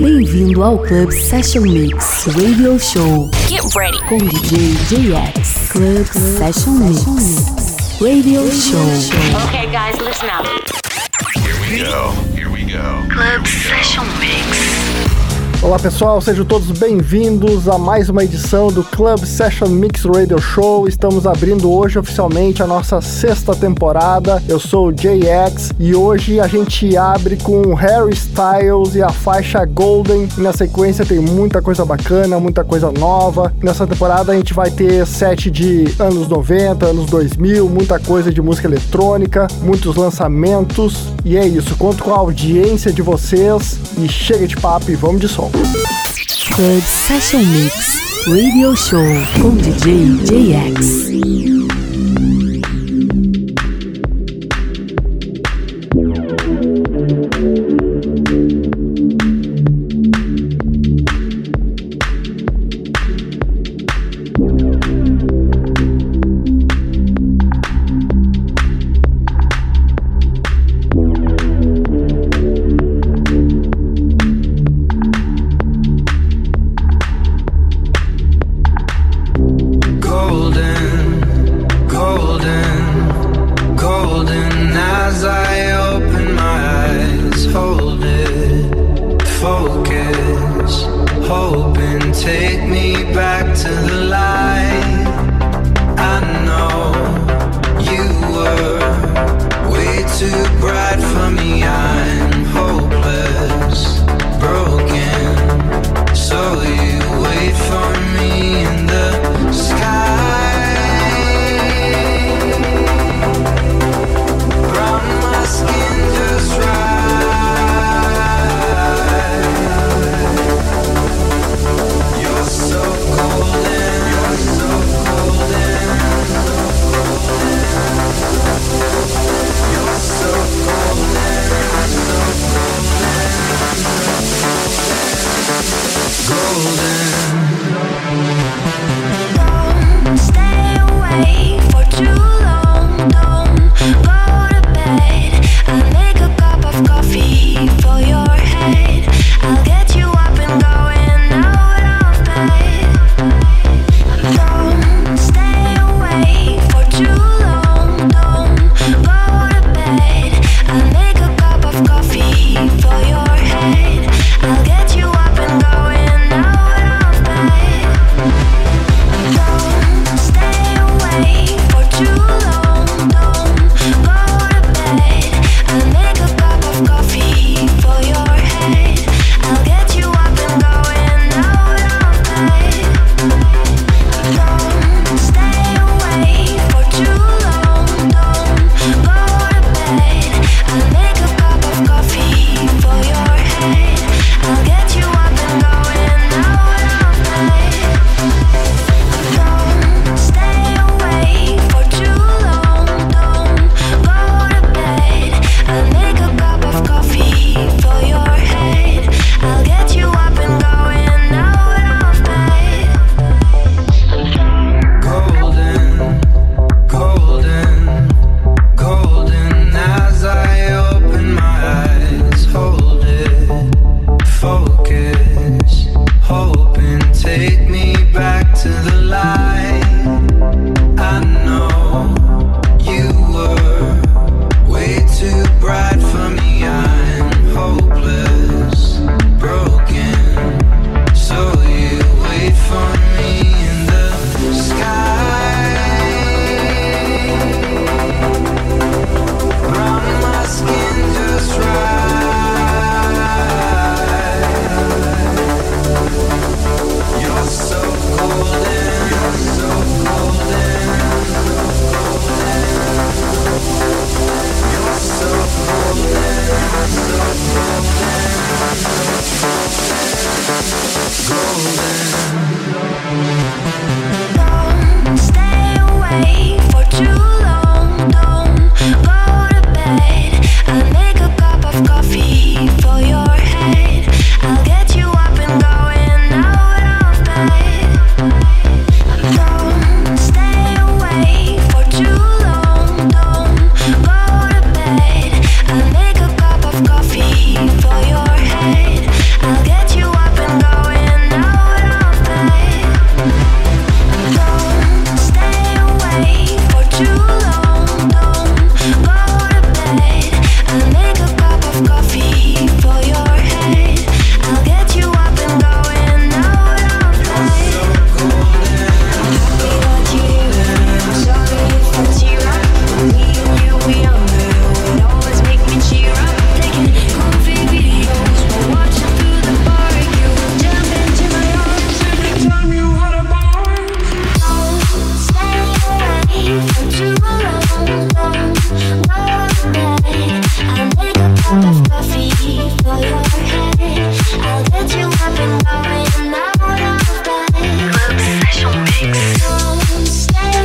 Bem-vindo ao Club Session Mix Radio Show. Get ready. Com DJ JX. Club, Session Mix Radio Show. Okay, guys, listen up. Here we go. Here we go. Club Session Mix. Olá pessoal, sejam todos bem-vindos a mais uma edição do Club Session Mix Radio Show. Estamos abrindo hoje oficialmente a nossa sexta temporada. Eu sou o JX e hoje a gente abre com Harry Styles e a faixa Golden. E na sequência tem muita coisa bacana, muita coisa nova. Nessa temporada a gente vai ter set de anos 90, anos 2000, muita coisa de música eletrônica, muitos lançamentos. E é isso, conto com a audiência de vocês e chega de papo e vamos de som. Club Session Mix Radio Show com DJ JX. Stay.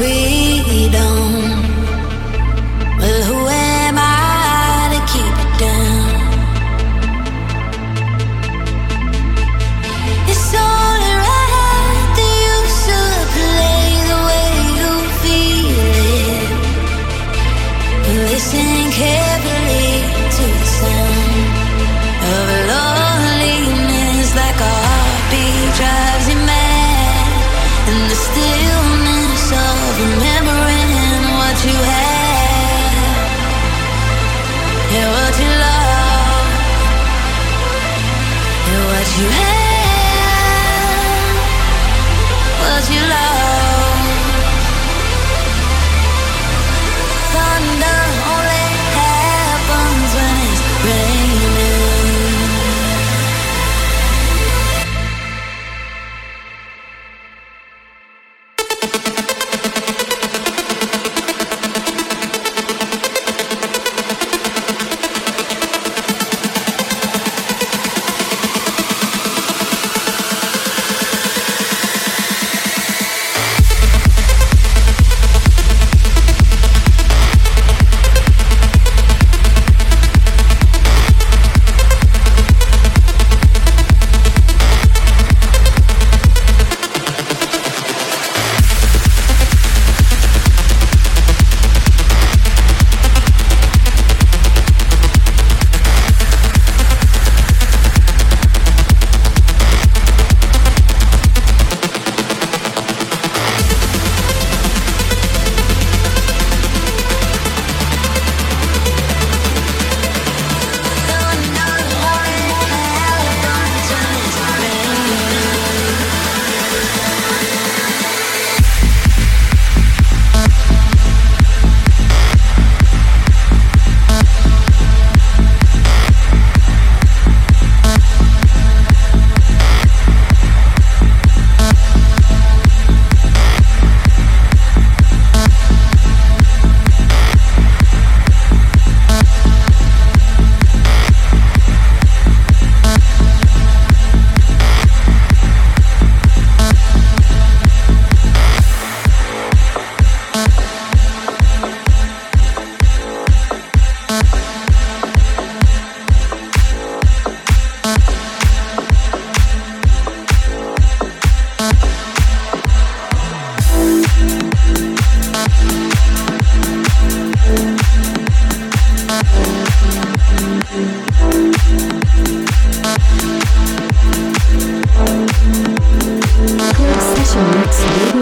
Want You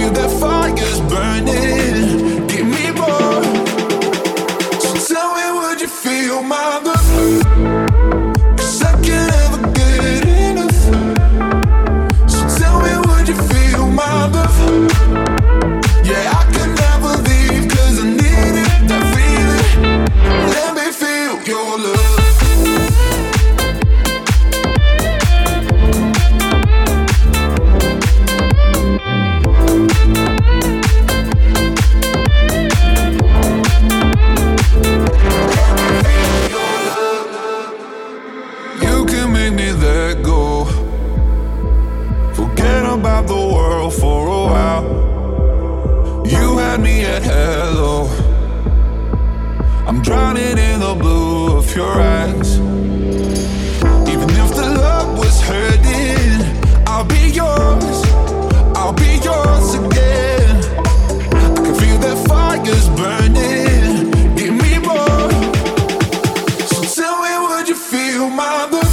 feel the fire's burning. Give me more. So tell me, would you feel my love? firmado.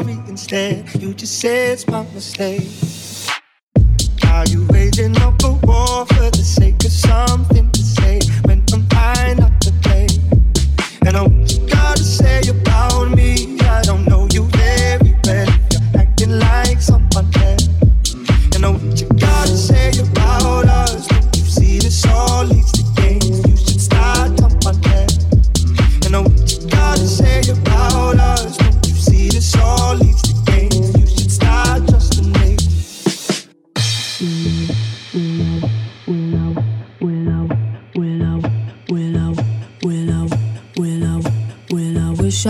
sorry instead. You just say it's my mistake. Are you waging up a war for the sake of something to say when I'm trying not to play? And I what you gotta say about me. I don't know you very well. You're acting like someone else. And I what you gotta say about